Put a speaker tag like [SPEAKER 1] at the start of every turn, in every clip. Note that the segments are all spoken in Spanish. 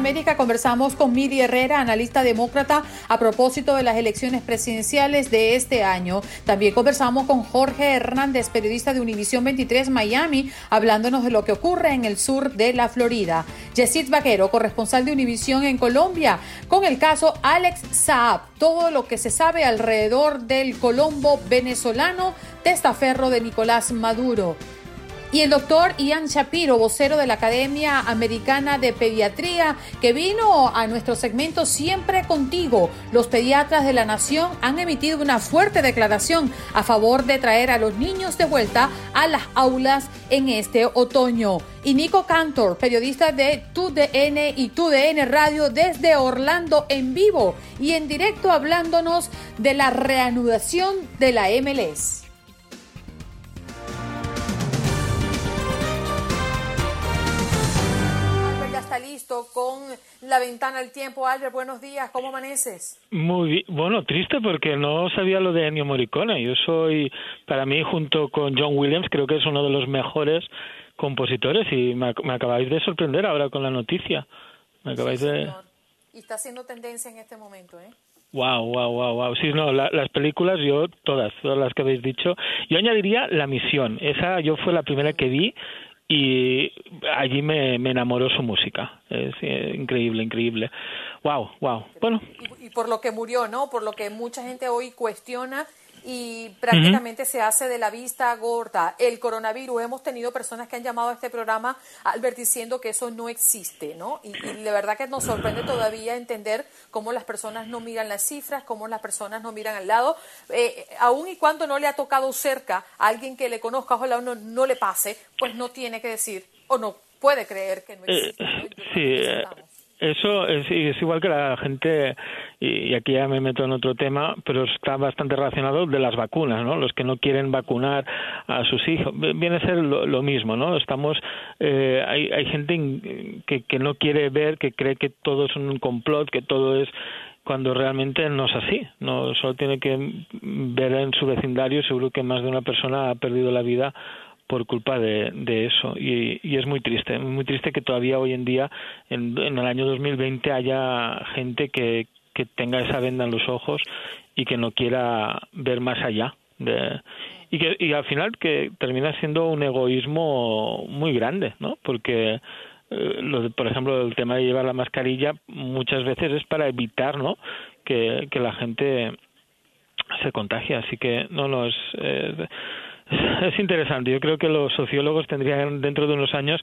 [SPEAKER 1] América conversamos con Miri Herrera, analista demócrata, a propósito de las elecciones presidenciales de este año. También conversamos con Jorge Hernández, periodista de Univisión 23 Miami, hablándonos de lo que ocurre en el sur de la Florida. Yesid Vaquero, corresponsal de Univisión en Colombia, con el caso Alex Saab, todo lo que se sabe alrededor del Colombo venezolano, testaferro de Nicolás Maduro. Y el doctor Ian Shapiro, vocero de la Academia Americana de Pediatría, que vino a nuestro segmento Siempre contigo. Los pediatras de la nación han emitido una fuerte declaración a favor de traer a los niños de vuelta a las aulas en este otoño. Y Nico Cantor, periodista de TUDN y TUDN Radio desde Orlando en vivo y en directo hablándonos de la reanudación de la MLS. Está listo con la ventana del tiempo. Albert, buenos días, ¿cómo amaneces?
[SPEAKER 2] Muy bueno, triste porque no sabía lo de Ennio Morricone. Yo soy, para mí, junto con John Williams, creo que es uno de los mejores compositores y me, acabáis de sorprender ahora con la noticia. Me acabáis de...
[SPEAKER 1] Y está haciendo tendencia en este momento, ¿eh?
[SPEAKER 2] Wow, wow, wow, wow. Sí, no, las películas yo todas, todas las que habéis dicho. Yo añadiría La Misión. Esa yo fue la primera que vi y allí me, me enamoró su música. Es eh, increíble, increíble. Wow, wow. Bueno.
[SPEAKER 1] Y, y, por lo que murió, ¿no? Por lo que mucha gente hoy cuestiona y prácticamente se hace de la vista gorda. El coronavirus, hemos tenido personas que han llamado a este programa, Albert, diciendo que eso no existe, ¿no? Y, y de verdad que nos sorprende todavía entender cómo las personas no miran las cifras, cómo las personas no miran al lado, eh, aun y cuando no le ha tocado cerca a alguien que le conozca, ojalá uno no le pase, pues no tiene que decir o no puede creer que no existe.
[SPEAKER 2] Eh, sí, eso es, es, igual que la gente, y aquí ya me meto en otro tema, pero está bastante relacionado de las vacunas, ¿no? Los que no quieren vacunar a sus hijos. Viene a ser lo, mismo, ¿no? Estamos, eh, hay, hay gente que, que no quiere ver, que cree que todo es un complot, que todo es cuando realmente no es así. No solo tiene que ver en su vecindario, seguro que más de una persona ha perdido la vida por culpa de, de eso. Y, y, es muy triste muy triste que todavía hoy en día en, el año 2020 haya gente que, que tenga esa venda en los ojos y que no quiera ver más allá de, y que y al final que termina siendo un egoísmo muy grande no porque eh, lo por ejemplo el tema de llevar la mascarilla muchas veces es para evitar no que, que la gente se contagie. Así que no no es es interesante. Yo creo que los sociólogos tendrían dentro de unos años,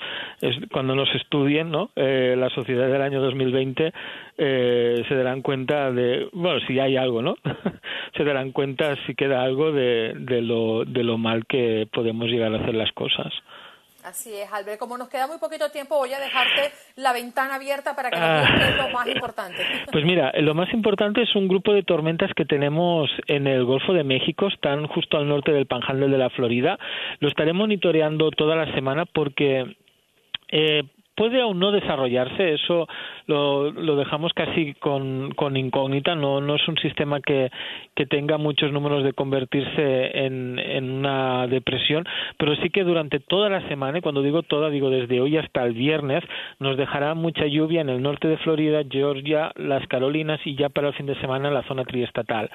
[SPEAKER 2] cuando nos estudien ¿no? Eh, la sociedad del año 2020, eh, se darán cuenta de, bueno, si hay algo, ¿no? se darán cuenta si queda algo de, de, lo, de lo mal que podemos llegar a hacer las cosas.
[SPEAKER 1] Así es, Albert. Como nos queda muy poquito tiempo, voy a dejarte la ventana abierta para que nos digas lo más importante.
[SPEAKER 2] Pues mira, lo más importante es un grupo de tormentas que tenemos en el Golfo de México, están justo al norte del Panhandle de la Florida. Lo estaré monitoreando toda la semana porque eh, puede aún no desarrollarse, eso lo, lo dejamos casi con, con incógnita, no, no es un sistema que, que tenga muchos números de convertirse en, en una depresión, pero sí que durante toda la semana, y cuando digo toda, digo desde hoy hasta el viernes, nos dejará mucha lluvia en el norte de Florida, Georgia, las Carolinas y ya para el fin de semana en la zona triestatal.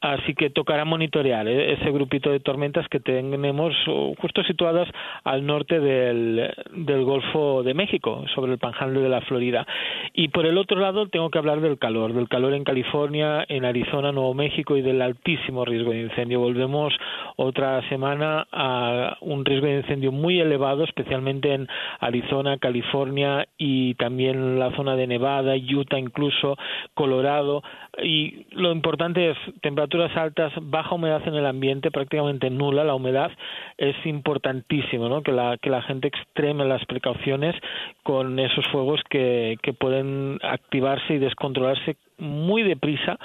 [SPEAKER 2] Así que tocará monitorear ¿eh? ese grupito de tormentas que tenemos justo situadas al norte del, del Golfo de México, sobre el panhandle de la Florida. Y por el otro lado tengo que hablar del calor, del calor en California, en Arizona, Nuevo México y del altísimo riesgo de incendio. Volvemos otra semana a un riesgo de incendio muy elevado, especialmente en Arizona, California y también la zona de Nevada, Utah, incluso Colorado. Y lo importante es temperaturas altas, baja humedad en el ambiente, prácticamente nula la humedad. Es importantísimo ¿no? que, la, que la gente extreme las precauciones con esos fuegos que, que pueden activarse y descontrolarse muy deprisa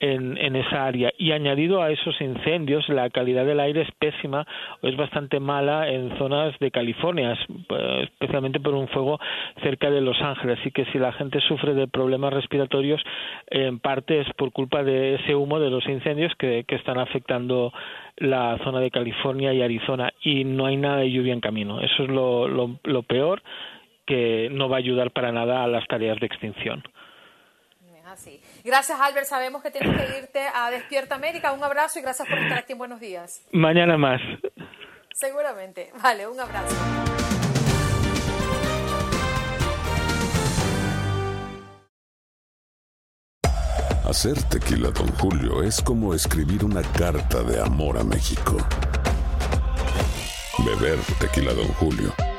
[SPEAKER 2] en, en, esa área. Y añadido a esos incendios la calidad del aire es pésima o es bastante mala en zonas de California eh, especialmente por un fuego cerca de Los Ángeles. Así que si la gente sufre de problemas respiratorios en parte es por culpa de ese humo de los incendios que, que están afectando la zona de California y Arizona. Y no hay nada de lluvia en camino. Eso es lo, lo, lo peor que no va a ayudar para nada a las tareas de extinción.
[SPEAKER 1] Así. Gracias, Albert. Sabemos que tienes que irte a Despierta América. Un abrazo y gracias por estar aquí en Buenos Días.
[SPEAKER 2] Mañana más.
[SPEAKER 1] Seguramente. Vale, un abrazo.
[SPEAKER 3] Hacer tequila, don Julio, es como escribir una carta de amor a México. Beber tequila, don Julio,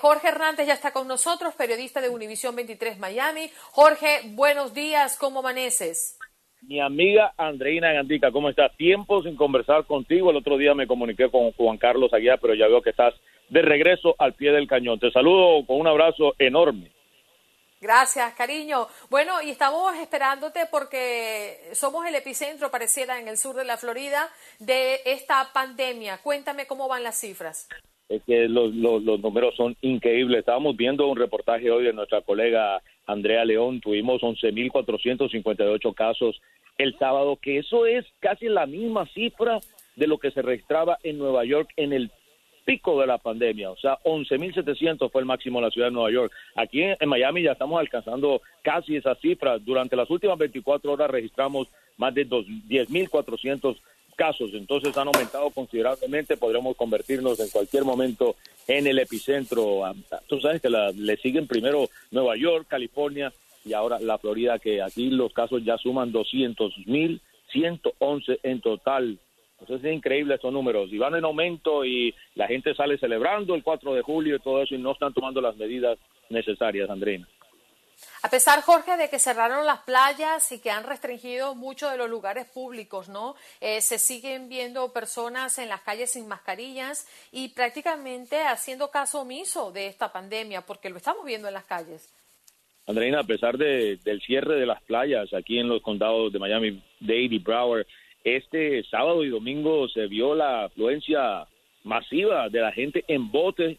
[SPEAKER 1] Jorge Hernández ya está con nosotros, periodista de Univisión 23 Miami. Jorge, buenos días, ¿cómo amaneces?
[SPEAKER 4] Mi amiga Andreina Gandica, ¿cómo estás? Tiempo sin conversar contigo. El otro día me comuniqué con Juan Carlos Aguiar, pero ya veo que estás de regreso al pie del cañón. Te saludo con un abrazo enorme.
[SPEAKER 1] Gracias, cariño. Bueno, y estamos esperándote porque somos el epicentro, pareciera, en el sur de la Florida, de esta pandemia. Cuéntame cómo van las cifras.
[SPEAKER 4] Es que los, los, números son increíbles. Estábamos viendo un reportaje hoy de nuestra colega Andrea León. Tuvimos 11.458 casos el sábado, que eso es casi la misma cifra de lo que se registraba en Nueva York en el pico de la pandemia, o sea, 11.700 fue el máximo en la ciudad de Nueva York. Aquí en, en, Miami ya estamos alcanzando casi esa cifra. Durante las últimas 24 horas registramos más de 10.400 casos, entonces han aumentado considerablemente, podremos convertirnos en cualquier momento en el epicentro. Tú sabes que la, le siguen primero Nueva York, California y ahora la Florida, que aquí los casos ya suman 200 mil, 111 en total. Entonces es increíble estos números y van en aumento y la gente sale celebrando el 4 de julio y todo eso y no están tomando las medidas necesarias, Andreina.
[SPEAKER 1] A pesar, Jorge, de que cerraron las playas y que han restringido muchos de los lugares públicos, ¿no? Eh, se siguen viendo personas en las calles sin mascarillas y prácticamente haciendo caso omiso de esta pandemia, porque lo estamos viendo en las calles.
[SPEAKER 4] Andreina, a pesar de, del cierre de las playas aquí en los condados de Miami-Dade y Broward, este sábado y domingo se vio la afluencia masiva de la gente en botes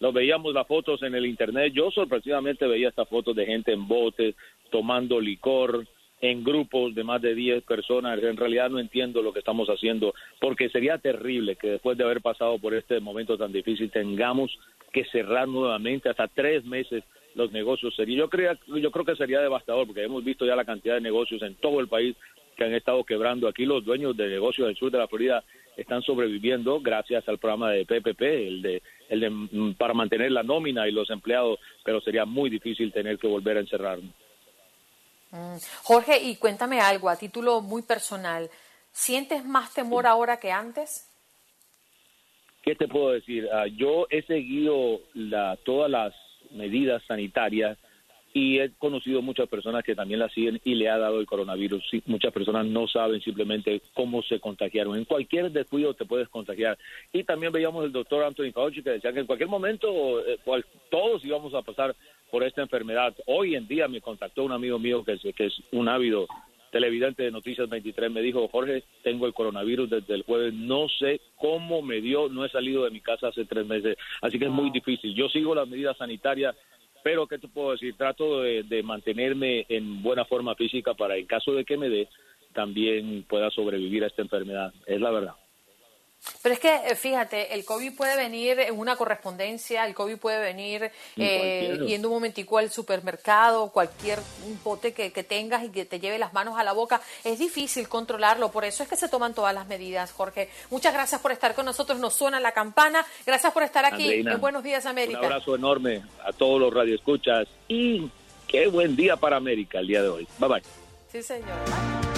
[SPEAKER 4] lo veíamos las fotos en el internet. Yo sorpresivamente veía estas fotos de gente en botes, tomando licor, en grupos de más de 10 personas. En realidad no entiendo lo que estamos haciendo, porque sería terrible que después de haber pasado por este momento tan difícil tengamos que cerrar nuevamente hasta tres meses los negocios. Yo, creo, yo creo que sería devastador, porque hemos visto ya la cantidad de negocios en todo el país que han estado quebrando. Aquí los dueños de negocios del sur de la Florida están sobreviviendo gracias al programa de PPP, el de, el de mm, para mantener la nómina y los empleados, pero sería muy difícil tener que volver a encerrarnos.
[SPEAKER 1] Mm. Jorge, y cuéntame algo a título muy personal. ¿Sientes más temor ahora que antes?
[SPEAKER 4] ¿Qué te puedo decir? Ah, yo he seguido la, todas las medidas sanitarias y he conocido muchas personas que también la siguen y le ha dado el coronavirus. muchas personas no saben simplemente cómo se contagiaron. En cualquier descuido te puedes contagiar. Y también veíamos el doctor Anthony Fauci que decía que en cualquier momento eh, todos íbamos a pasar por esta enfermedad. Hoy en día me contactó un amigo mío que es, que es un ávido televidente de Noticias 23, me dijo, Jorge, tengo el coronavirus desde el jueves, no sé cómo me dio, no he salido de mi casa hace tres meses, así que es muy difícil. Yo sigo las medidas sanitarias pero, ¿qué te puedo decir? Trato de, mantenerme en buena forma física para, en caso de que me dé, también pueda sobrevivir a esta enfermedad. Es la verdad.
[SPEAKER 1] Pero es que, eh, fíjate, el COVID puede venir en una correspondencia, el COVID puede venir eh, yendo un momentico al supermercado, cualquier pote que, tengas y que te lleve las manos a la boca. Es difícil controlarlo, por eso es que se toman todas las medidas, Jorge. Muchas gracias por estar con nosotros, nos suena la campana. Gracias por estar aquí en Buenos Días América.
[SPEAKER 4] Un abrazo enorme a todos los radioescuchas y qué buen día para América el día de hoy. Bye bye.
[SPEAKER 1] Sí, señor.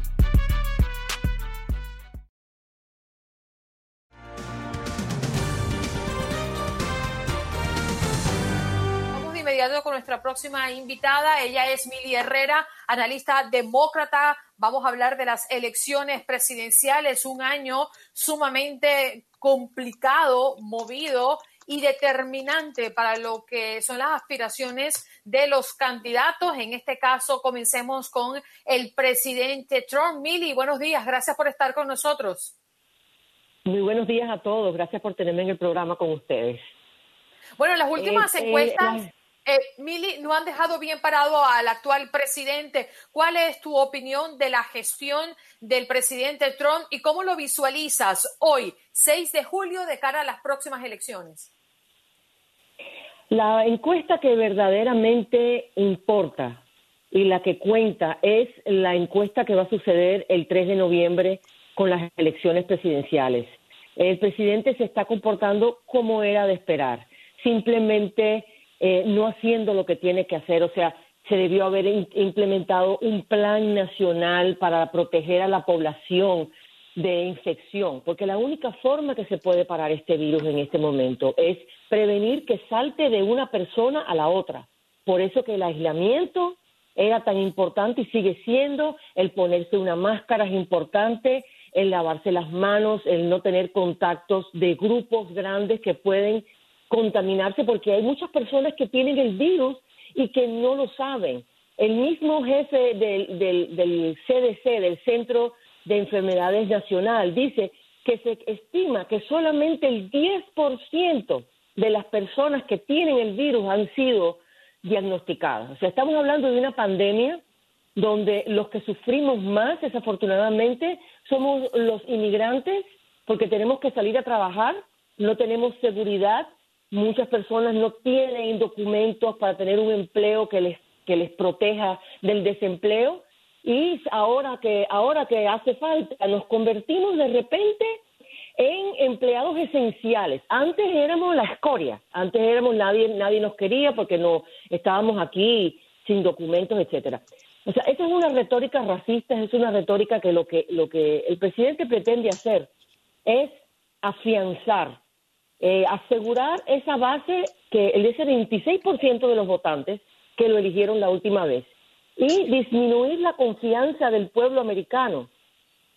[SPEAKER 1] Inmediato con nuestra próxima invitada. Ella es Mili Herrera, analista demócrata Vamos a hablar de las elecciones presidenciales, un año sumamente complicado, movido y determinante para lo que son las aspiraciones de los candidatos. En este caso, comencemos con el presidente Trump. Mili, buenos días, gracias por estar con nosotros.
[SPEAKER 5] Muy buenos días a todos, gracias por tenerme en el programa con ustedes.
[SPEAKER 1] Bueno, las últimas eh, eh, encuestas... Eh, Mili, no han dejado bien parado al actual presidente. ¿Cuál es tu opinión de la gestión del presidente Trump y cómo lo visualizas hoy, 6 de julio, de cara a las próximas elecciones?
[SPEAKER 5] La encuesta que verdaderamente importa y la que cuenta es la encuesta que va a suceder el 3 de noviembre con las elecciones presidenciales. El presidente se está comportando como era de esperar. Simplemente eh, no haciendo lo que tiene que hacer. O sea, se debió haber implementado un plan nacional para proteger a la población de infección, porque la única forma que se puede parar este virus en este momento es prevenir que salte de una persona a la otra. Por eso que el aislamiento era tan importante y sigue siendo, el ponerse una máscara es importante, el lavarse las manos, el no tener contactos de grupos grandes que pueden contaminarse porque hay muchas personas que tienen el virus y que no lo saben. El mismo jefe del, del, CDC, del Centro de Enfermedades Nacional, dice que se estima que solamente el 10% de las personas que tienen el virus han sido diagnosticadas. O sea, estamos hablando de una pandemia donde los que sufrimos más, desafortunadamente, somos los inmigrantes, porque tenemos que salir a trabajar, no tenemos seguridad, Muchas personas no tienen documentos para tener un empleo que les, que les proteja del desempleo y ahora que, ahora que hace falta, nos convertimos de repente en empleados esenciales. Antes éramos la escoria, antes éramos nadie, nadie nos quería porque no estábamos aquí sin documentos, etcétera. O sea, esa es una retórica racista, es una retórica que lo que lo que el presidente pretende hacer es afianzar eh, asegurar esa base que el ese 26% de los votantes que lo eligieron la última vez y disminuir la confianza del pueblo americano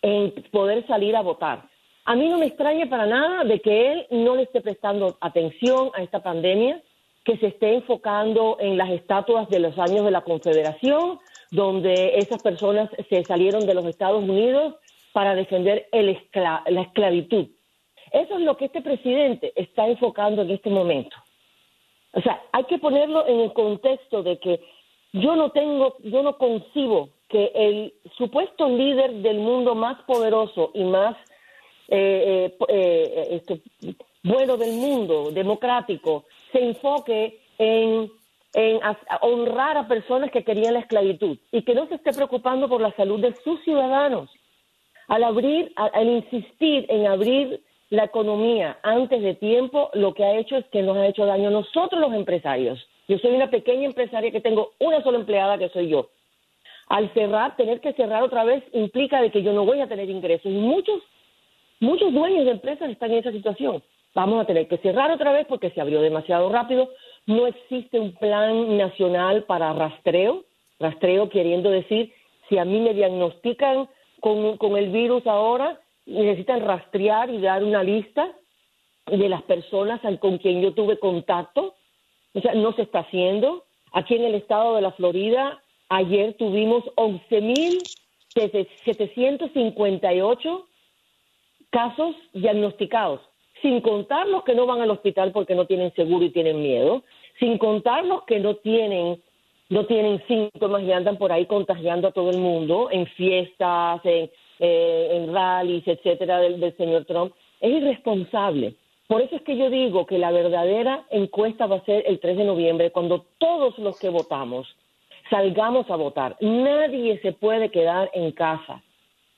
[SPEAKER 5] en poder salir a votar. A mí no me extraña para nada de que él no le esté prestando atención a esta pandemia, que se esté enfocando en las estatuas de los años de la Confederación, donde esas personas se salieron de los Estados Unidos para defender la esclavitud. Eso es lo que este presidente está enfocando en este momento. O sea, hay que ponerlo en el contexto de que yo no tengo, yo no concibo que el supuesto líder del mundo más poderoso y más eh, eh, eh, esto, bueno del mundo, democrático, se enfoque en, en honrar a personas que querían la esclavitud y que no se esté preocupando por la salud de sus ciudadanos. Al abrir, al insistir en abrir la economía antes de tiempo, lo que ha hecho es que nos ha hecho daño a nosotros los empresarios. Yo soy una pequeña empresaria que tengo una sola empleada que soy yo. Al cerrar, tener que cerrar otra vez implica de que yo no voy a tener ingresos. Y muchos, muchos dueños de empresas están en esa situación. Vamos a tener que cerrar otra vez porque se abrió demasiado rápido. No existe un plan nacional para rastreo. Rastreo queriendo decir, si a mí me diagnostican con, con el virus ahora, necesitan rastrear y dar una lista de las personas con quien yo tuve contacto. O sea, no se está haciendo. Aquí en el estado de la Florida, ayer tuvimos 11.758 casos diagnosticados, sin contar los que no van al hospital porque no tienen seguro y tienen miedo, sin contar los que no tienen no tienen síntomas y andan por ahí contagiando a todo el mundo en fiestas, en, eh, en rallies, etcétera, del, del señor Trump. Es irresponsable. Por eso es que yo digo que la verdadera encuesta va a ser el 3 de noviembre, cuando todos los que votamos salgamos a votar. Nadie se puede quedar en casa.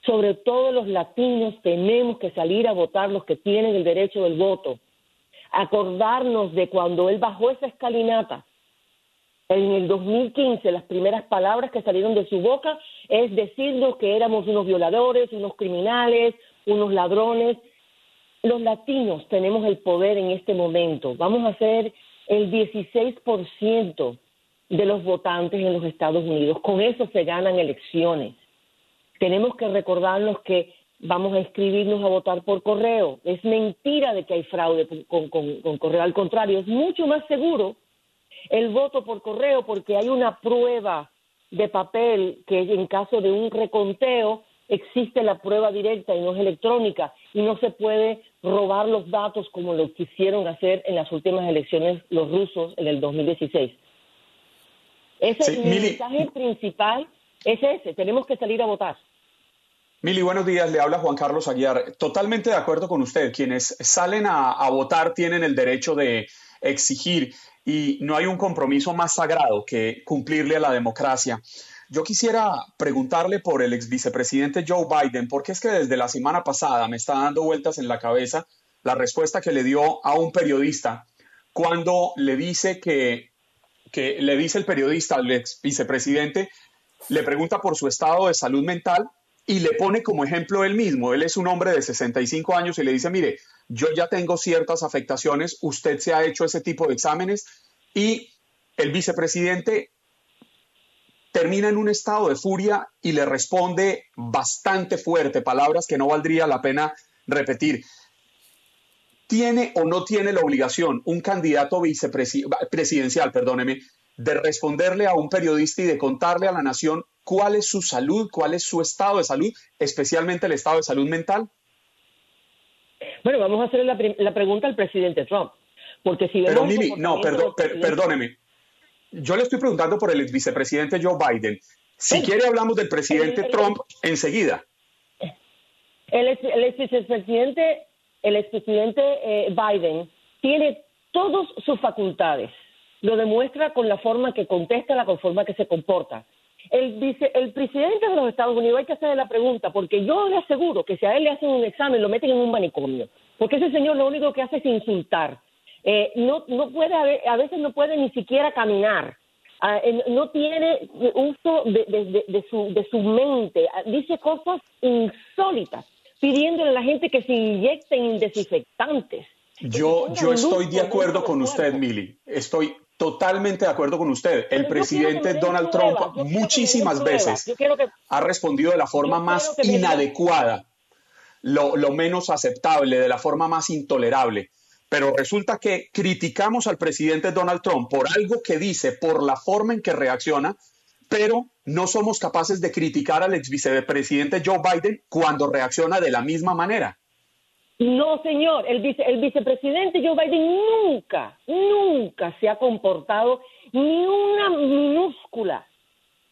[SPEAKER 5] Sobre todo los latinos tenemos que salir a votar los que tienen el derecho del voto. Acordarnos de cuando él bajó esa escalinata en el 2015 las primeras palabras que salieron de su boca es decirnos que éramos unos violadores, unos criminales, unos ladrones. Los latinos tenemos el poder en este momento. Vamos a ser el 16% de los votantes en los Estados Unidos. Con eso se ganan elecciones. Tenemos que recordarnos que vamos a inscribirnos a votar por correo. Es mentira de que hay fraude con, con correo. Al contrario, es mucho más seguro el voto por correo porque hay una prueba de papel que en caso de un reconteo existe la prueba directa y no es electrónica y no se puede robar los datos como lo quisieron hacer en las últimas elecciones los rusos en el 2016. Ese es el mensaje principal es ese, tenemos que salir a votar.
[SPEAKER 6] Mili, buenos días. Le habla Juan Carlos Aguiar. Totalmente de acuerdo con usted. Quienes salen a votar tienen el derecho de exigir y no hay un compromiso más sagrado que cumplirle a la democracia. Yo quisiera preguntarle por el ex vicepresidente Joe Biden, porque es que desde la semana pasada me está dando vueltas en la cabeza la respuesta que le dio a un periodista cuando le dice que, que le dice el periodista al ex vicepresidente, le pregunta por su estado de salud mental y le pone como ejemplo él mismo. Él es un hombre de 65 años y le dice, mire, yo ya tengo ciertas afectaciones, usted se ha hecho ese tipo de exámenes y el vicepresidente termina en un estado de furia y le responde bastante fuerte, palabras que no valdría la pena repetir. ¿Tiene o no tiene la obligación un candidato vicepresidencial, perdóneme, de responderle a un periodista y de contarle a la nación cuál es su salud, cuál es su estado de salud, especialmente el estado de salud mental?
[SPEAKER 5] Bueno, vamos a hacer la, pregunta al presidente Trump. Porque si
[SPEAKER 6] Pero Mili, no, perdóneme. Yo le estoy preguntando por el vicepresidente Joe Biden. Si quiere hablamos del presidente Trump enseguida.
[SPEAKER 5] El, exvicepresidente, el expresidente eh, Biden tiene todas sus facultades. Lo demuestra con la forma que contesta, la forma que se comporta. El, vice, el presidente de los Estados Unidos hay que hacerle la pregunta, porque yo le aseguro que si a él le hacen un examen, lo meten en un manicomio, porque ese señor lo único que hace es insultar. Eh, no, no puede, a veces no puede ni siquiera caminar. Ah, no tiene uso de, de, su, de su mente, ah, dice cosas insólitas, pidiéndole a la gente que se inyecten desinfectantes.
[SPEAKER 6] Yo, yo estoy de acuerdo con usted, Mili. Estoy Totalmente de acuerdo con usted. El presidente Donald Trump muchísimas veces ha respondido de la forma más inadecuada, lo, menos aceptable, de la forma más intolerable. Pero resulta que criticamos al presidente Donald Trump por algo que dice, por la forma en que reacciona, pero no somos capaces de criticar al ex vicepresidente Joe Biden cuando reacciona de la misma manera.
[SPEAKER 5] No, señor, el, vice, el vicepresidente Joe Biden nunca, nunca se ha comportado ni una minúscula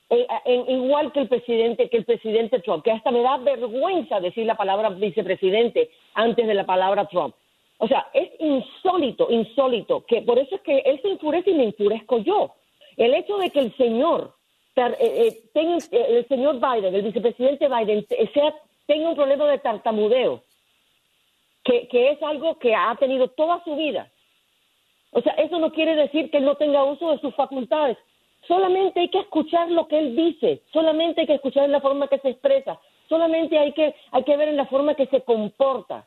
[SPEAKER 5] eh, igual que el presidente que el presidente Trump, que hasta me da vergüenza decir la palabra vicepresidente antes de la palabra Trump. O sea, es insólito, insólito, que por eso es que él se enfurece y me enfurezco yo. El hecho de que el señor, eh, eh, tenga, el señor Biden, el vicepresidente Biden, sea, tenga un problema de tartamudeo, que, es algo que ha tenido toda su vida. O sea, eso no quiere decir que él no tenga uso de sus facultades. Solamente hay que escuchar lo que él dice, solamente hay que escuchar en la forma que se expresa, solamente hay que, hay que ver en la forma que se comporta.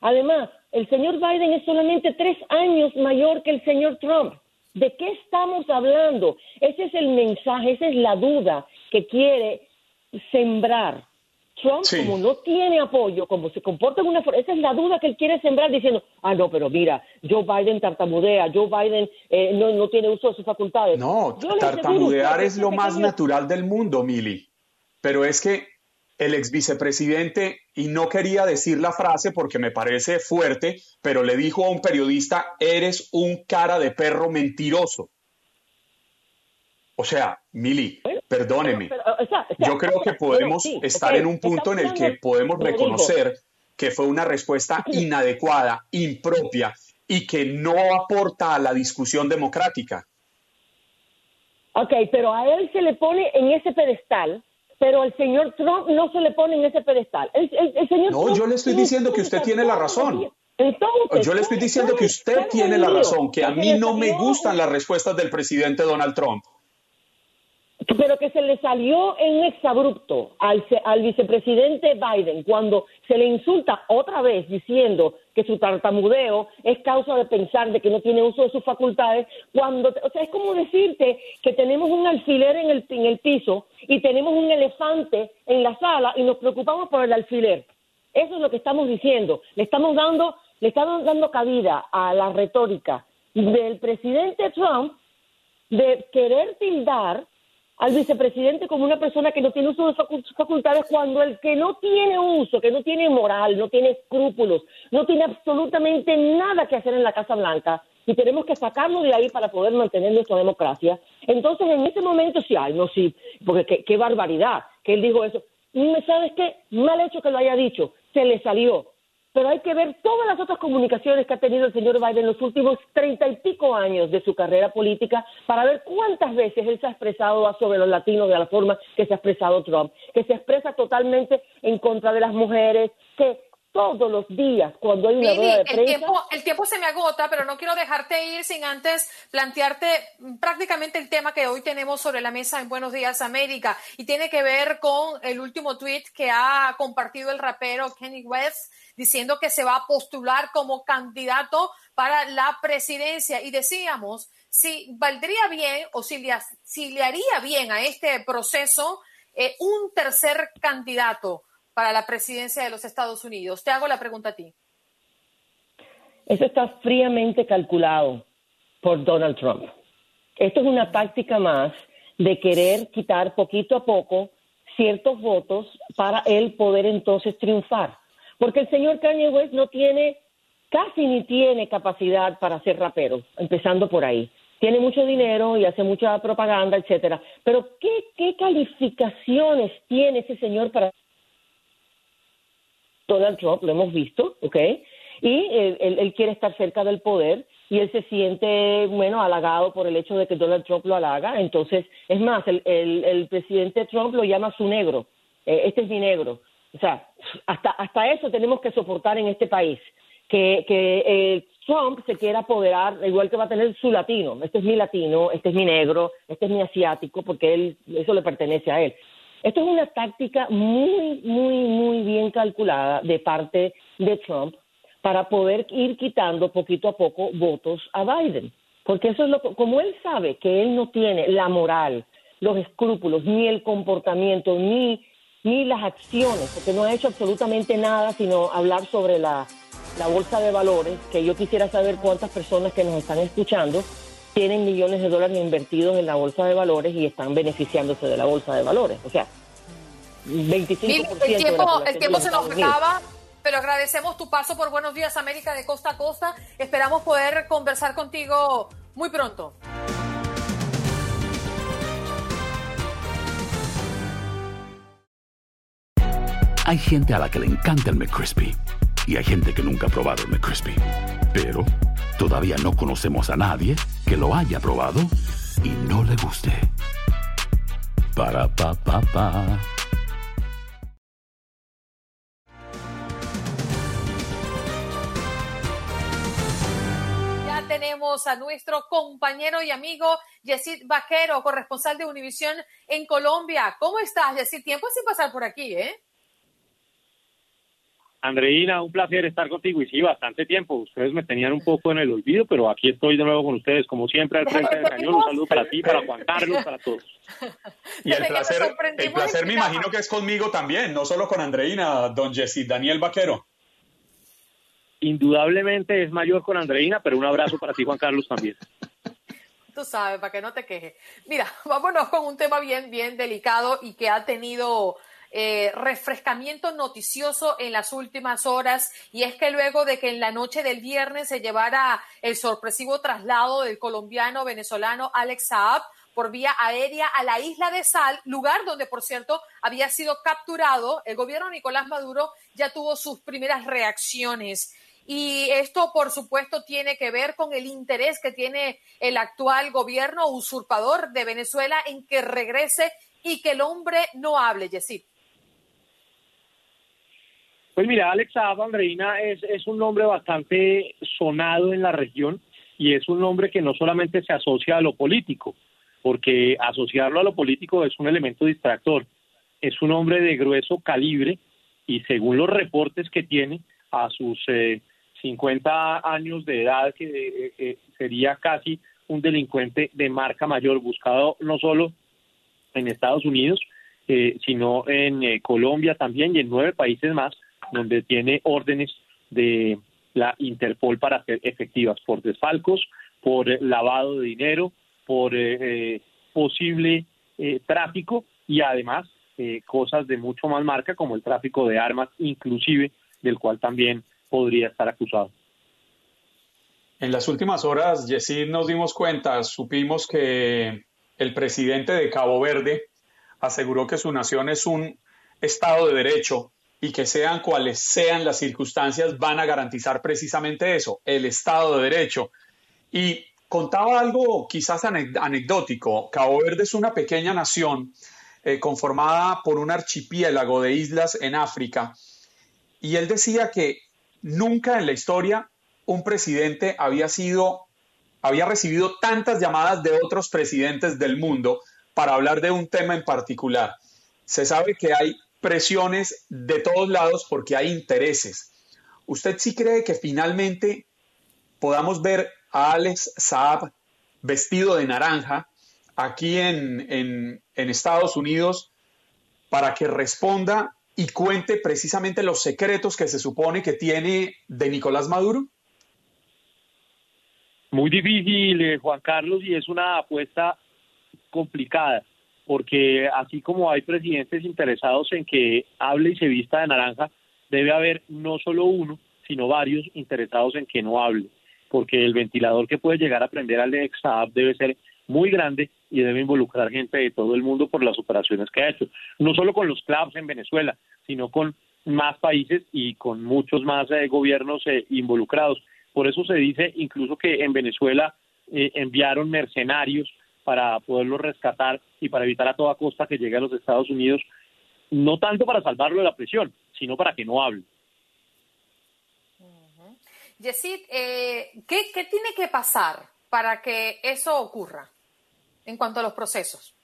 [SPEAKER 5] Además, el señor Biden es solamente tres años mayor que el señor Trump. ¿De qué estamos hablando? Ese es el mensaje, esa es la duda que quiere sembrar Trump, como no tiene apoyo, como se comporta en una forma, esa es la duda que él quiere sembrar diciendo, ah, no, pero mira, Joe Biden tartamudea, Joe Biden eh, no, no, tiene uso de sus facultades.
[SPEAKER 6] No, tartamudear es lo más natural del mundo, Mili. Pero es que el ex vicepresidente, y no quería decir la frase porque me parece fuerte, pero le dijo a un periodista, eres un cara de perro mentiroso. O sea, Mili, perdóneme. Yo creo que podemos estar en un punto en el que podemos reconocer que fue una respuesta inadecuada, impropia y que no aporta a la discusión democrática.
[SPEAKER 5] Ok, pero a él se le pone en ese pedestal, pero al señor Trump no se le pone en ese pedestal.
[SPEAKER 6] no, yo le estoy diciendo que usted tiene la razón. yo le estoy diciendo que usted tiene la razón, que a mí no me gustan las respuestas del presidente Donald Trump
[SPEAKER 5] pero que se le salió en exabrupto al, al vicepresidente Biden cuando se le insulta otra vez diciendo que su tartamudeo es causa de pensar de que no tiene uso de sus facultades, cuando, o sea, es como decirte que tenemos un alfiler en el, en el piso y tenemos un elefante en la sala y nos preocupamos por el alfiler. Eso es lo que estamos diciendo. Le estamos dando, le estamos dando cabida a la retórica del presidente Trump de querer tildar al vicepresidente como una persona que no tiene uso de sus facultades cuando el que no tiene uso, que no tiene moral, no tiene escrúpulos, no tiene absolutamente nada que hacer en la Casa Blanca y tenemos que sacarlo de ahí para poder mantener nuestra democracia. Entonces, en ese momento sí, ay, no, sí, porque qué, qué barbaridad que él dijo eso. ¿Sabes qué? Mal hecho que lo haya dicho, se le salió pero hay que ver todas las otras comunicaciones que ha tenido el señor Biden en los últimos treinta y pico años de su carrera política para ver cuántas veces él se ha expresado sobre los latinos de la forma que se ha expresado Trump, que se expresa totalmente en contra de las mujeres, que todos los días cuando hay una rueda de prensa.
[SPEAKER 1] El tiempo, el tiempo se me agota, pero no quiero dejarte ir sin antes plantearte prácticamente el tema que hoy tenemos sobre la mesa en Buenos Días América. Y tiene que ver con el último tweet que ha compartido el rapero Kenny West diciendo que se va a postular como candidato para la presidencia. Y decíamos si valdría bien o si le, si le haría bien a este proceso eh, un tercer candidato para la presidencia de los Estados Unidos? Te hago la pregunta a ti.
[SPEAKER 5] Eso está fríamente calculado por Donald Trump. Esto es una táctica más de querer quitar poquito a poco ciertos votos para él poder entonces triunfar. Porque el señor Kanye West no tiene, casi ni tiene capacidad para ser rapero, empezando por ahí. Tiene mucho dinero y hace mucha propaganda, etcétera. Pero ¿qué, qué calificaciones tiene ese señor para Donald Trump, lo hemos visto, ¿ok? Y él, quiere estar cerca del poder y él se siente, bueno, halagado por el hecho de que Donald Trump lo halaga. Entonces, es más, el, presidente Trump lo llama su negro. Eh, este es mi negro. O sea, hasta, hasta eso tenemos que soportar en este país. Que, que eh, Trump se quiera apoderar, igual que va a tener su latino. Este es mi latino, este es mi negro, este es mi asiático, porque él, eso le pertenece a él. Esto es una táctica muy, muy, muy bien calculada de parte de Trump para poder ir quitando poquito a poco votos a Biden. Porque eso es lo como él sabe que él no tiene la moral, los escrúpulos, ni el comportamiento, ni, ni las acciones, porque no ha hecho absolutamente nada sino hablar sobre la, la bolsa de valores, que yo quisiera saber cuántas personas que nos están escuchando tienen millones de dólares invertidos en la bolsa de valores y están beneficiándose de la bolsa de valores. O sea, 25%.
[SPEAKER 1] El tiempo, de el tiempo se nos acaba. Pero agradecemos tu paso por Buenos Días América de costa a costa. Esperamos poder conversar contigo muy pronto.
[SPEAKER 7] Hay gente a la que le encanta el McCrispy y hay gente que nunca ha probado el McCrispy. Pero todavía no conocemos a nadie que lo haya probado y no le guste. Para pa pa pa.
[SPEAKER 1] Ya tenemos a nuestro compañero y amigo Yesid Vaquero, corresponsal de Univisión en Colombia. ¿Cómo estás, Yesid? Tiempo sin pasar por aquí, ¿eh?
[SPEAKER 8] Andreina, un placer estar contigo y sí, bastante tiempo. Ustedes me tenían un poco en el olvido, pero aquí estoy de nuevo con ustedes, como siempre, al frente del cañón. Un saludo para ti, para Juan Carlos, para todos.
[SPEAKER 6] Y el placer, el placer me imagino que es conmigo también, no solo con Andreina, don Jessy, Daniel Vaquero.
[SPEAKER 8] Indudablemente es mayor con Andreina, pero un abrazo para ti, Juan Carlos, también.
[SPEAKER 1] Tú sabes, para que no te quejes. Mira, vámonos con un tema bien, bien delicado y que ha tenido eh, refrescamiento noticioso en las últimas horas y es que luego de que en la noche del viernes se llevara el sorpresivo traslado del colombiano venezolano Alex Saab por vía aérea a la isla de Sal, lugar donde, por cierto, había sido capturado, el gobierno de Nicolás Maduro ya tuvo sus primeras reacciones. Y esto, por supuesto, tiene que ver con el interés que tiene el actual gobierno usurpador de Venezuela en que regrese y que el hombre no hable, Yesid.
[SPEAKER 8] Pues mira, Alex Saab Andreina es, es un nombre bastante sonado en la región y es un nombre que no solamente se asocia a lo político, porque asociarlo a lo político es un elemento distractor. Es un hombre de grueso calibre y según los reportes que tiene a sus eh, 50 años de edad, que eh, eh, sería casi un delincuente de marca mayor, buscado no solo en Estados Unidos, eh, sino en eh, Colombia también y en nueve países más, donde tiene órdenes de la Interpol para ser efectivas por desfalcos, por lavado de dinero, por eh, eh, posible eh, tráfico y además cosas de mucho más marca como el tráfico de armas, inclusive del cual también podría estar acusado.
[SPEAKER 6] En las últimas horas, Yesid, nos dimos cuenta, supimos que el presidente de Cabo Verde aseguró que su nación es un Estado de Derecho y que sean cuales sean las circunstancias van a garantizar precisamente eso, el Estado de Derecho. Y contaba algo quizás anecdótico. Cabo Verde es una pequeña nación eh, conformada por un archipiélago de islas en África. Y él decía que nunca en la historia un presidente había sido, había recibido tantas llamadas de otros presidentes del mundo para hablar de un tema en particular. Se sabe que hay presiones de todos lados porque hay intereses. ¿Usted sí cree que finalmente podamos ver a Alex Saab vestido de naranja aquí en, en, Estados Unidos para que responda y cuente precisamente los secretos que se supone que tiene de Nicolás Maduro?
[SPEAKER 8] Muy difícil, eh, Juan Carlos, y es una apuesta complicada, porque así como hay presidentes interesados en que hable y se vista de naranja, debe haber no solo uno, sino varios interesados en que no hable, porque el ventilador que puede llegar a prender al ex Saab debe ser muy grande y debe involucrar gente de todo el mundo por las operaciones que ha hecho, no solo con los clubs en Venezuela, sino con más países y con muchos más eh, gobiernos eh, involucrados. Por eso se dice incluso que en Venezuela eh, enviaron mercenarios para poderlo rescatar y para evitar a toda costa que llegue a los Estados Unidos, no tanto para salvarlo de la prisión, sino para que no hable.
[SPEAKER 1] Uh -huh. Yesid, eh, ¿qué, ¿qué tiene que pasar para que eso ocurra en cuanto a los procesos?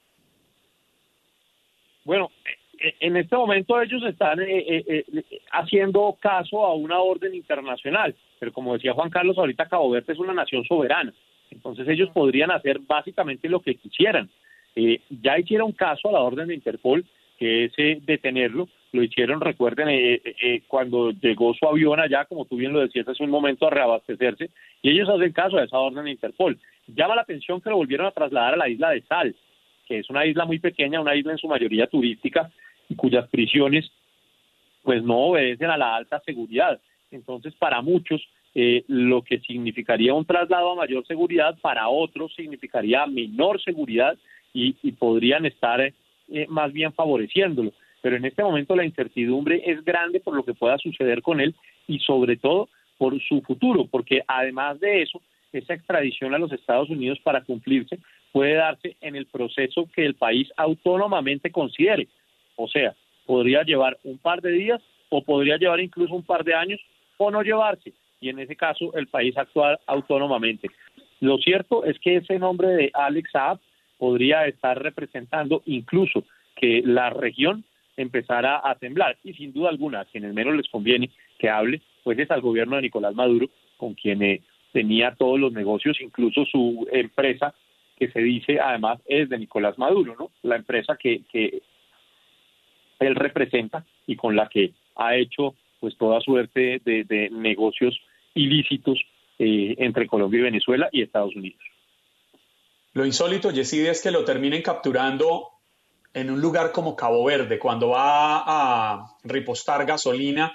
[SPEAKER 8] Bueno, en este momento ellos están eh, eh, haciendo caso a una orden internacional, pero como decía Juan Carlos, ahorita Cabo Verde es una nación soberana, entonces ellos podrían hacer básicamente lo que quisieran. Eh, ya hicieron caso a la orden de Interpol, que es eh, detenerlo, lo hicieron, recuerden, eh, eh, cuando llegó su avión allá, como tú bien lo decías hace un momento, a reabastecerse, y ellos hacen caso a esa orden de Interpol. Llama la atención que lo volvieron a trasladar a la isla de Sal, que es una isla muy pequeña, una isla en su mayoría turística, y cuyas prisiones pues no obedecen a la alta seguridad. Entonces, para muchos, eh, lo que significaría un traslado a mayor seguridad, para otros significaría menor seguridad y, y podrían estar eh, más bien favoreciéndolo. pero en este momento la incertidumbre es grande por lo que pueda suceder con él y sobre todo por su futuro, porque además de eso, esa extradición a los Estados Unidos para cumplirse puede darse en el proceso que el país autónomamente considere. O sea, podría llevar un par de días o podría llevar incluso un par de años o no llevarse. Y en ese caso el país actúa autónomamente. Lo cierto es que ese nombre de Alex Saab podría estar representando incluso que la región empezara a temblar. Y sin duda alguna, a quienes menos les conviene que hable, pues es al gobierno de Nicolás Maduro, con quien eh, tenía todos los negocios, incluso su empresa, que se dice además es de Nicolás Maduro, ¿no? La empresa que, que él representa y con la que ha hecho pues toda suerte de, negocios ilícitos eh, entre Colombia y Venezuela y Estados Unidos.
[SPEAKER 6] Lo insólito, Yesid, es que lo terminen capturando en un lugar como Cabo Verde, cuando va a ripostar gasolina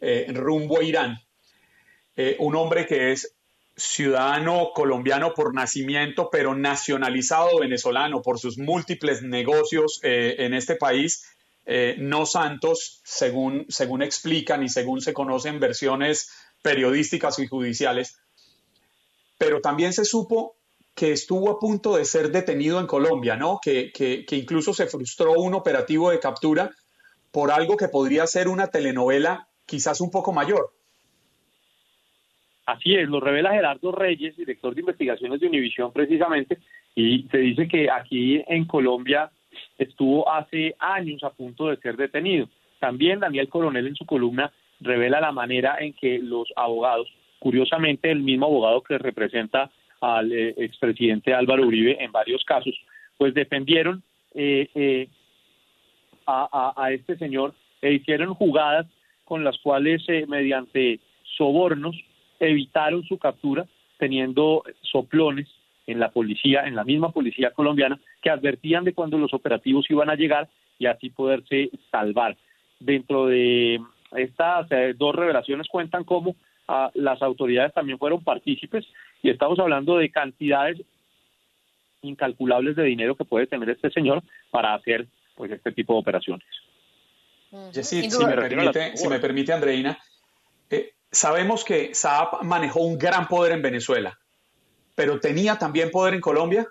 [SPEAKER 6] eh, rumbo a Irán. Eh, un hombre que es ciudadano colombiano por nacimiento, pero nacionalizado venezolano por sus múltiples negocios en este país, no santos, según, según explican y según se conocen versiones periodísticas y judiciales. Pero también se supo que estuvo a punto de ser detenido en Colombia, ¿no? Que, que, incluso se frustró un operativo de captura por algo que podría ser una telenovela quizás un poco mayor.
[SPEAKER 8] Así es, lo revela Gerardo Reyes, director de investigaciones de Univisión precisamente, y se dice que aquí en Colombia estuvo hace años a punto de ser detenido. También Daniel Coronel en su columna revela la manera en que los abogados, curiosamente el mismo abogado que representa al eh, expresidente Álvaro Uribe en varios casos, pues defendieron eh, eh, a, este señor e hicieron jugadas con las cuales mediante sobornos evitaron su captura teniendo soplones en la policía, en la misma policía colombiana, que advertían de cuando los operativos iban a llegar y así poderse salvar. Dentro de estas dos revelaciones cuentan cómo ah, las autoridades también fueron partícipes y estamos hablando de cantidades incalculables de dinero que puede tener este señor para hacer pues este tipo de operaciones.
[SPEAKER 6] si, me permite, si me permite, Andreina, eh, sabemos que Saab manejó un gran poder en Venezuela, pero ¿tenía también poder en Colombia?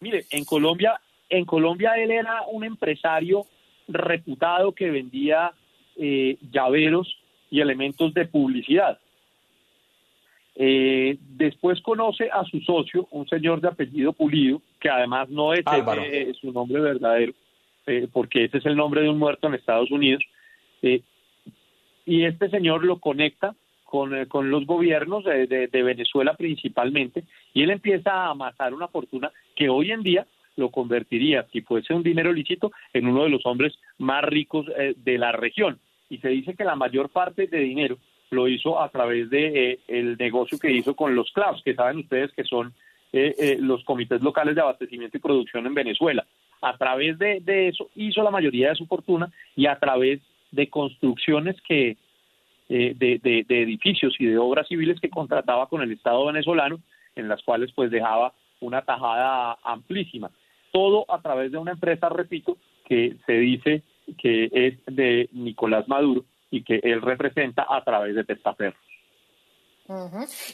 [SPEAKER 8] Mire, en Colombia, en Colombia él era un empresario reputado que vendía eh, llaveros y elementos de publicidad. Eh, después conoce a su socio, un señor de apellido Pulido, que además no es su nombre verdadero, eh, porque ese es el nombre de un muerto en Estados Unidos. Eh, y este señor lo conecta con, eh, con los gobiernos de, de, Venezuela principalmente, y él empieza a amasar una fortuna que hoy en día lo convertiría, si fuese un dinero lícito, en uno de los hombres más ricos de la región. Y se dice que la mayor parte de dinero lo hizo a través de eh, el negocio que hizo con los CLAVs, que saben ustedes que son eh, eh, los comités locales de abastecimiento y producción en Venezuela. A través de, eso hizo la mayoría de su fortuna y a través de construcciones que de, de, edificios y de obras civiles que contrataba con el Estado venezolano, en las cuales pues dejaba una tajada amplísima. Todo a través de una empresa, repito, que se dice que es de Nicolás Maduro y que él representa a través de testaferros.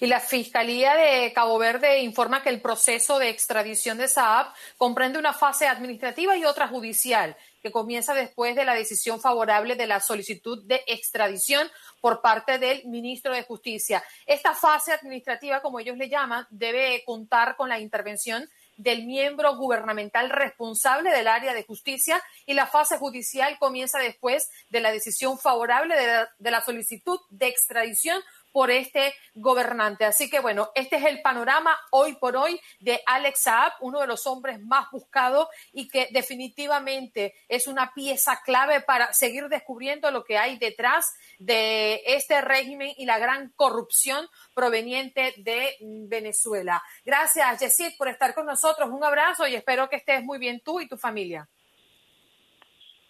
[SPEAKER 1] Y la Fiscalía de Cabo Verde informa que el proceso de extradición de Saab comprende una fase administrativa y otra judicial, que comienza después de la decisión favorable de la solicitud de extradición por parte del ministro de Justicia. Esta fase administrativa, como ellos le llaman, debe contar con la intervención del miembro gubernamental responsable del área de justicia y la fase judicial comienza después de la decisión favorable de la, solicitud de extradición por este gobernante. Así que bueno, este es el panorama hoy por hoy de Alex Saab, uno de los hombres más buscados y que definitivamente es una pieza clave para seguir descubriendo lo que hay detrás de este régimen y la gran corrupción proveniente de Venezuela. Gracias, Yesid, por estar con nosotros. Un abrazo y espero que estés muy bien tú y tu familia.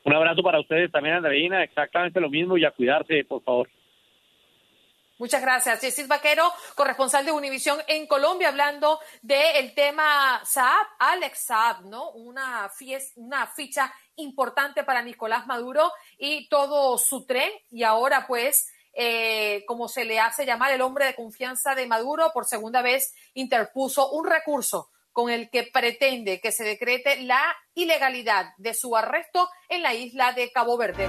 [SPEAKER 8] Un abrazo para ustedes también, Andreina. Exactamente lo mismo y a cuidarse, por favor.
[SPEAKER 1] Muchas gracias. Jessis Vaquero, corresponsal de Univisión en Colombia, hablando del tema Saab, Alex Saab, ¿no? Una, una ficha importante para Nicolás Maduro y todo su tren. Y ahora, pues, eh, como se le hace llamar el hombre de confianza de Maduro, por segunda vez interpuso un recurso con el que pretende que se decrete la ilegalidad de su arresto en la isla de Cabo Verde.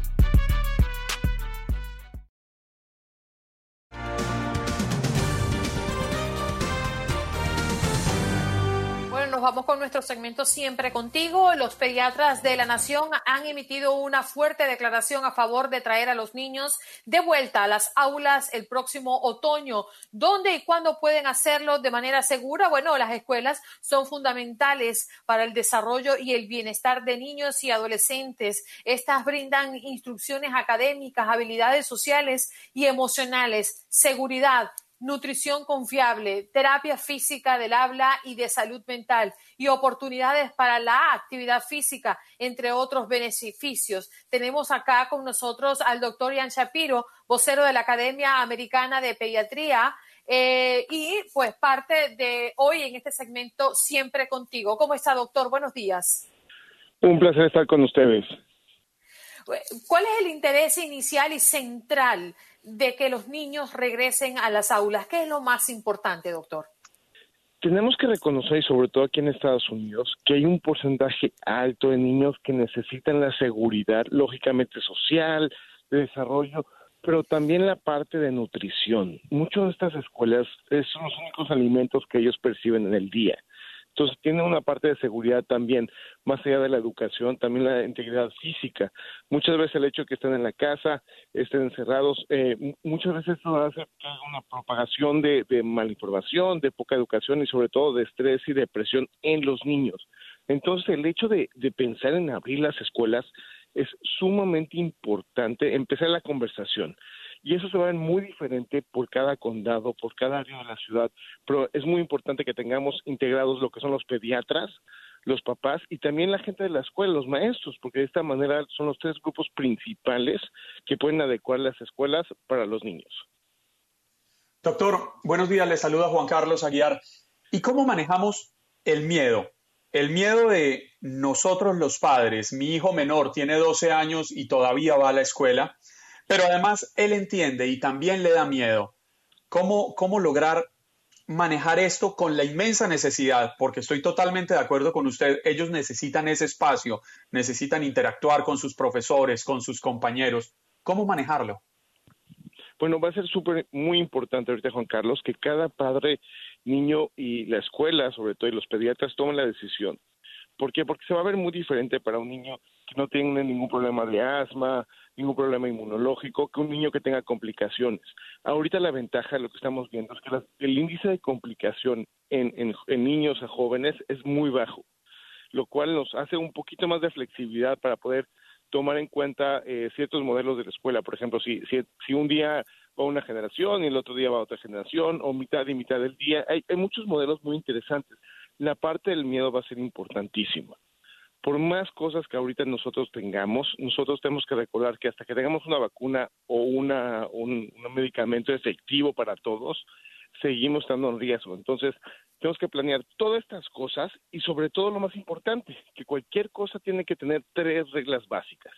[SPEAKER 1] Vamos con nuestro segmento Siempre contigo. Los pediatras de la Nación han emitido una fuerte declaración a favor de traer a los niños de vuelta a las aulas el próximo otoño. ¿Dónde y cuándo pueden hacerlo de manera segura? Bueno, las escuelas son fundamentales para el desarrollo y el bienestar de niños y adolescentes. Estas brindan instrucciones académicas, habilidades sociales y emocionales, seguridad, nutrición confiable, terapia física del habla y de salud mental y oportunidades para la actividad física, entre otros beneficios. Tenemos acá con nosotros al doctor Ian Shapiro, vocero de la Academia Americana de Pediatría. Eh, y pues parte de hoy en este segmento siempre contigo. ¿Cómo está, doctor? Buenos días.
[SPEAKER 9] Un placer estar con ustedes.
[SPEAKER 1] ¿Cuál es el interés inicial y central de que los niños regresen a las aulas? ¿Qué es lo más importante, doctor?
[SPEAKER 9] Tenemos que reconocer, y sobre todo aquí en Estados Unidos, que hay un porcentaje alto de niños que necesitan la seguridad, lógicamente social, de desarrollo, pero también la parte de nutrición. Muchas de estas escuelas son los únicos alimentos que ellos perciben en el día. Entonces tiene una parte de seguridad también, más allá de la educación, también la integridad física. Muchas veces el hecho de que estén en la casa, estén encerrados, eh, muchas veces eso hace una propagación de, de malinformación, de poca educación y sobre todo de estrés y depresión en los niños. Entonces el hecho de, de pensar en abrir las escuelas es sumamente importante empezar la conversación y eso se va a ver muy diferente por cada condado, por cada área de la ciudad, pero es muy importante que tengamos integrados lo que son los pediatras, los papás y también la gente de la escuela, los maestros, porque de esta manera son los tres grupos principales que pueden adecuar las escuelas para los niños.
[SPEAKER 6] Doctor, buenos días, le saluda Juan Carlos Aguiar. ¿Y cómo manejamos el miedo? El miedo de nosotros los padres, mi hijo menor tiene 12 años y todavía va a la escuela, pero además él entiende y también le da miedo. ¿Cómo, cómo lograr manejar esto con la inmensa necesidad? Porque estoy totalmente de acuerdo con usted, ellos necesitan ese espacio, necesitan interactuar con sus profesores, con sus compañeros. ¿Cómo manejarlo?
[SPEAKER 9] Bueno, va a ser súper muy importante ahorita, Juan Carlos, que cada padre, niño y la escuela, sobre todo, y los pediatras tomen la decisión. ¿Por qué? Porque se va a ver muy diferente para un niño que no tiene ningún problema de asma, ningún problema inmunológico, que un niño que tenga complicaciones. Ahorita la ventaja de lo que estamos viendo es que el índice de complicación en, niños a jóvenes es muy bajo, lo cual nos hace un poquito más de flexibilidad para poder tomar en cuenta eh, ciertos modelos de la escuela. Por ejemplo, si, si, si, un día va una generación y el otro día va otra generación, o mitad y mitad del día, hay, hay muchos modelos muy interesantes. La parte del miedo va a ser importantísima por más cosas que ahorita nosotros tengamos, nosotros tenemos que recordar que hasta que tengamos una vacuna o una, un, medicamento efectivo para todos, seguimos estando en riesgo. Entonces, tenemos que planear todas estas cosas y sobre todo lo más importante, que cualquier cosa tiene que tener tres reglas básicas.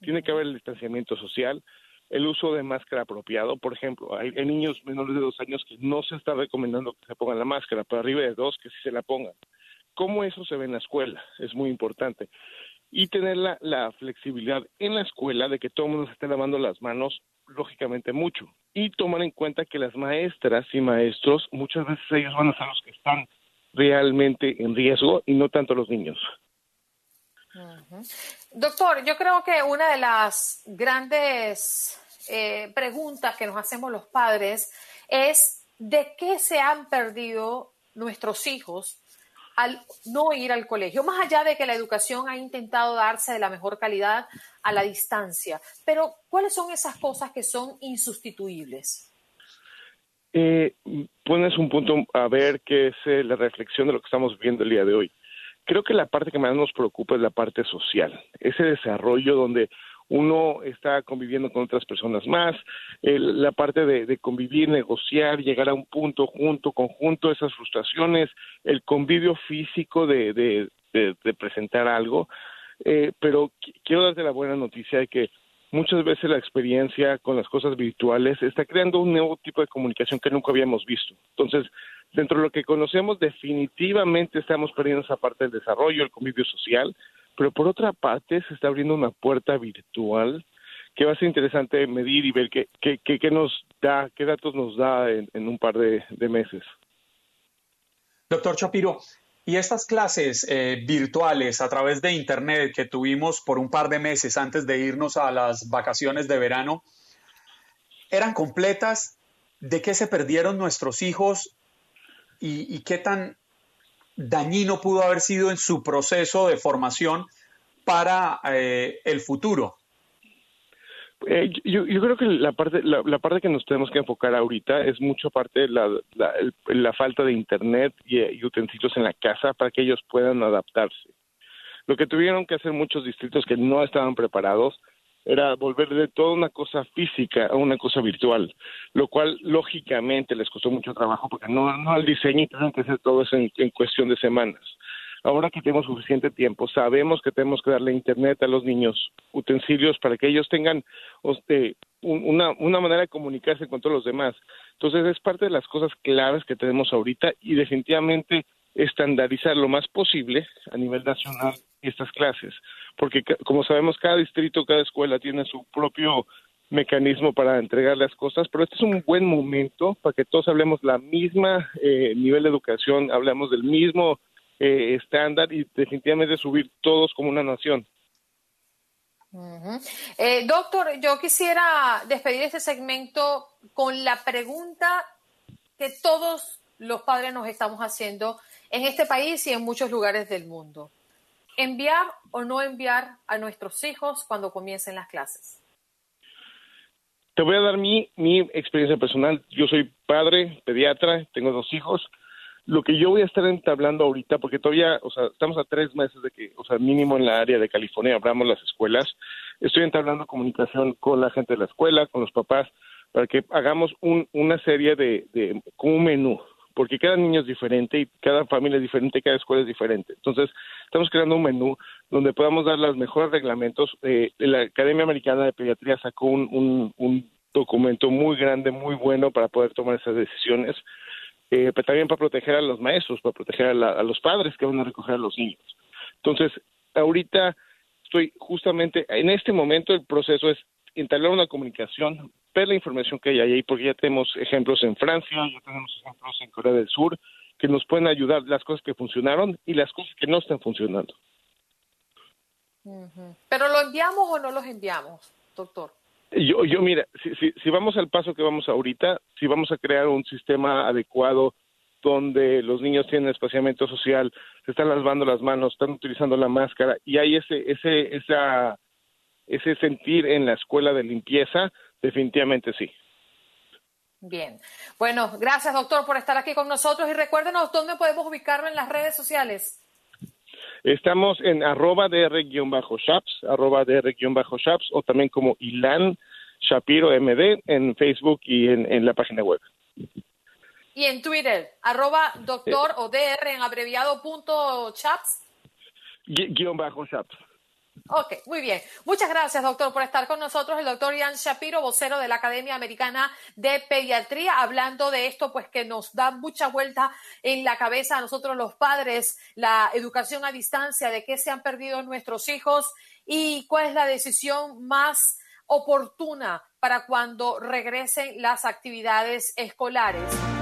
[SPEAKER 9] Tiene que haber el distanciamiento social, el uso de máscara apropiado. Por ejemplo, hay, niños menores de dos años que no se está recomendando que se pongan la máscara, pero arriba de dos que sí se la pongan cómo eso se ve en la escuela, es muy importante. Y tener la, flexibilidad en la escuela de que todo el mundo se esté lavando las manos, lógicamente mucho. Y tomar en cuenta que las maestras y maestros, muchas veces ellos van a ser los que están realmente en riesgo y no tanto los niños.
[SPEAKER 1] Doctor, yo creo que una de las grandes eh, preguntas que nos hacemos los padres es de qué se han perdido nuestros hijos al no ir al colegio, más allá de que la educación ha intentado darse de la mejor calidad a la distancia. Pero, ¿cuáles son esas cosas que son insustituibles?
[SPEAKER 9] Eh, pones un punto a ver que es eh, la reflexión de lo que estamos viendo el día de hoy. Creo que la parte que más nos preocupa es la parte social, ese desarrollo donde uno está conviviendo con otras personas más, la parte de, convivir, negociar, llegar a un punto junto, conjunto, esas frustraciones, el convivio físico de, presentar algo. Eh, pero quiero darte la buena noticia de que muchas veces la experiencia con las cosas virtuales está creando un nuevo tipo de comunicación que nunca habíamos visto. Entonces, dentro de lo que conocemos, definitivamente estamos perdiendo esa parte del desarrollo, el convivio social, pero por otra parte se está abriendo una puerta virtual que va a ser interesante medir y ver qué, qué, qué, nos da, qué datos nos da en, un par de, meses.
[SPEAKER 6] Doctor Chapiro, y estas clases eh, virtuales a través de Internet que tuvimos por un par de meses antes de irnos a las vacaciones de verano, ¿eran completas? ¿De qué se perdieron nuestros hijos? ¿Y, qué tan dañino pudo haber sido en su proceso de formación para eh, el futuro?
[SPEAKER 9] Eh, yo, creo que la parte, la, parte que nos tenemos que enfocar ahorita es mucho parte de la, la, falta de internet y, utensilios en la casa para que ellos puedan adaptarse. Lo que tuvieron que hacer muchos distritos que no estaban preparados era volver de toda una cosa física a una cosa virtual, lo cual lógicamente les costó mucho trabajo porque no, el diseño hacer todo eso en cuestión de semanas. Ahora que tenemos suficiente tiempo, sabemos que tenemos que darle internet a los niños, utensilios para que ellos tengan este, una, una manera de comunicarse con todos los demás. Entonces es parte de las cosas claves que tenemos ahorita y definitivamente estandarizar lo más posible a nivel nacional estas clases, porque como sabemos cada distrito, cada escuela tiene su propio mecanismo para entregar las cosas, pero este es un buen momento para que todos hablemos la misma eh, nivel de educación, hablemos del mismo eh, estándar y definitivamente subir todos como una nación.
[SPEAKER 1] Eh, doctor, yo quisiera despedir este segmento con la pregunta que todos los padres nos estamos haciendo en este país y en muchos lugares del mundo. ¿Enviar o no enviar a nuestros hijos cuando comiencen las clases?
[SPEAKER 9] Te voy a dar mi, mi experiencia personal. Yo soy padre, pediatra, tengo dos hijos lo que yo voy a estar entablando ahorita, porque todavía, o sea, estamos a tres meses de que, o sea, mínimo en la área de California abramos las escuelas, estoy entablando comunicación con la gente de la escuela, con los papás, para que hagamos un, una serie de, de, como un menú, porque cada niño es diferente y cada familia es diferente, cada escuela es diferente. Entonces, estamos creando un menú donde podamos dar los mejores reglamentos. Eh, la Academia Americana de Pediatría sacó un, un, documento muy grande, muy bueno para poder tomar esas decisiones eh, pero también para proteger a los maestros, para proteger a, los padres que van a recoger a los niños. Entonces, ahorita estoy justamente, en este momento el proceso es entablar una comunicación, ver la información que hay ahí, porque ya tenemos ejemplos en Francia, ya tenemos ejemplos en Corea del Sur, que nos pueden ayudar las cosas que funcionaron y las cosas que no están funcionando.
[SPEAKER 1] Pero lo enviamos o no los enviamos, doctor.
[SPEAKER 9] Yo, yo mira, si, si, vamos al paso que vamos ahorita, si vamos a crear un sistema adecuado donde los niños tienen espaciamiento social, se están lavando las manos, están utilizando la máscara y hay ese, ese, esa, ese sentir en la escuela de limpieza, definitivamente sí.
[SPEAKER 1] Bien. Bueno, gracias doctor por estar aquí con nosotros y recuérdenos dónde podemos ubicarlo en las redes sociales.
[SPEAKER 9] Estamos en arroba dr-shaps, arroba dr-shaps o también como Ilan Shapiro MD en Facebook y en, la página web.
[SPEAKER 1] Y en Twitter, arroba doctor o dr en abreviado punto chaps.
[SPEAKER 9] Guión bajo chaps.
[SPEAKER 1] Ok, muy bien. Muchas gracias, doctor, por estar con nosotros. El doctor Ian Shapiro, vocero de la Academia Americana de Pediatría, hablando de esto, pues que nos da mucha vuelta en la cabeza a nosotros los padres, la educación a distancia, de qué se han perdido nuestros hijos y cuál es la decisión más oportuna para cuando regresen las actividades escolares.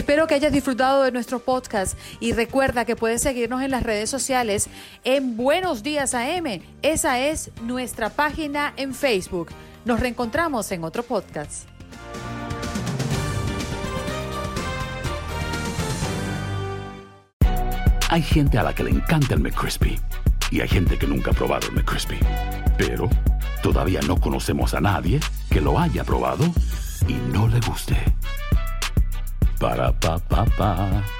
[SPEAKER 1] Espero que hayas disfrutado de nuestro podcast y recuerda que puedes seguirnos en las redes sociales en Buenos Días AM. Esa es nuestra página en Facebook. Nos reencontramos en otro podcast.
[SPEAKER 7] Hay gente a la que le encanta el McCrispy y hay gente que nunca ha probado el McCrispy. Pero todavía no conocemos a nadie que lo haya probado y no le guste. Para pa pa pa.